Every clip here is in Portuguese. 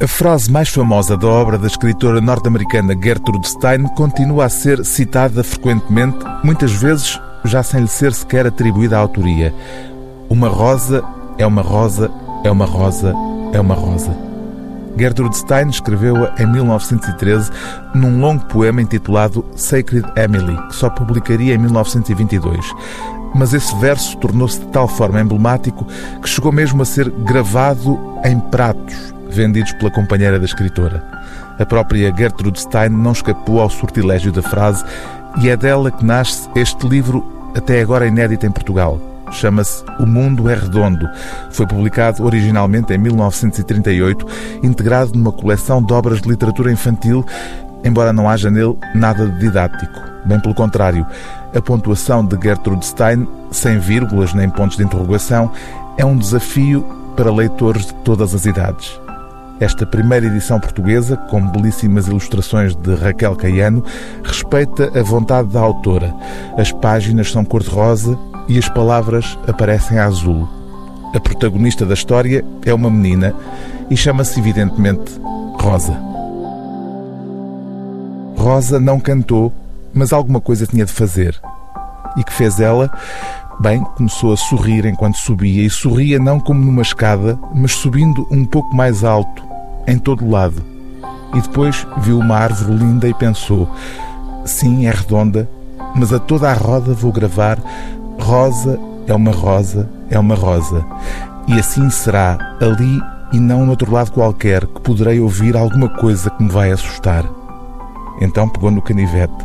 A frase mais famosa da obra da escritora norte-americana Gertrude Stein continua a ser citada frequentemente, muitas vezes já sem lhe ser sequer atribuída a autoria. Uma rosa é uma rosa, é uma rosa, é uma rosa. Gertrude Stein escreveu-a em 1913 num longo poema intitulado Sacred Emily, que só publicaria em 1922. Mas esse verso tornou-se de tal forma emblemático que chegou mesmo a ser gravado em pratos vendidos pela companheira da escritora. A própria Gertrude Stein não escapou ao sortilégio da frase e é dela que nasce este livro, até agora inédito em Portugal. Chama-se O Mundo é Redondo. Foi publicado originalmente em 1938, integrado numa coleção de obras de literatura infantil, embora não haja nele nada de didático. Bem pelo contrário, a pontuação de Gertrude Stein, sem vírgulas nem pontos de interrogação, é um desafio para leitores de todas as idades. Esta primeira edição portuguesa, com belíssimas ilustrações de Raquel Caiano, respeita a vontade da autora. As páginas são cor-de-rosa e as palavras aparecem a azul. A protagonista da história é uma menina e chama-se evidentemente Rosa. Rosa não cantou, mas alguma coisa tinha de fazer. E que fez ela? Bem, começou a sorrir enquanto subia, e sorria não como numa escada, mas subindo um pouco mais alto, em todo lado. E depois viu uma árvore linda e pensou: sim, é redonda, mas a toda a roda vou gravar: rosa é uma rosa, é uma rosa. E assim será, ali e não no outro lado qualquer, que poderei ouvir alguma coisa que me vai assustar. Então pegou no canivete.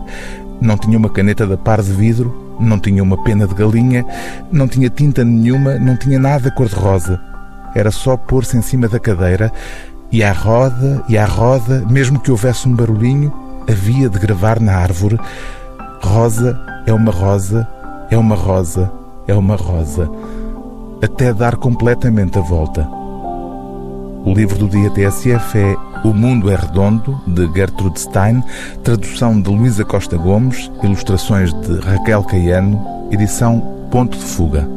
Não tinha uma caneta da par de vidro, não tinha uma pena de galinha, não tinha tinta nenhuma, não tinha nada cor-de-rosa. Era só pôr-se em cima da cadeira e à roda e à roda, mesmo que houvesse um barulhinho, havia de gravar na árvore: Rosa é uma rosa, é uma rosa, é uma rosa, até dar completamente a volta. O livro do dia TSF é O Mundo é Redondo, de Gertrude Stein, tradução de Luísa Costa Gomes, ilustrações de Raquel Caiano, edição Ponto de Fuga.